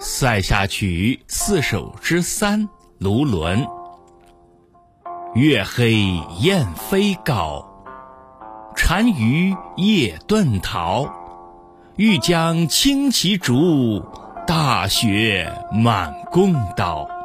塞下曲四首之三卢纶。月黑雁飞高单于夜遁逃。欲将轻骑逐大雪满弓刀。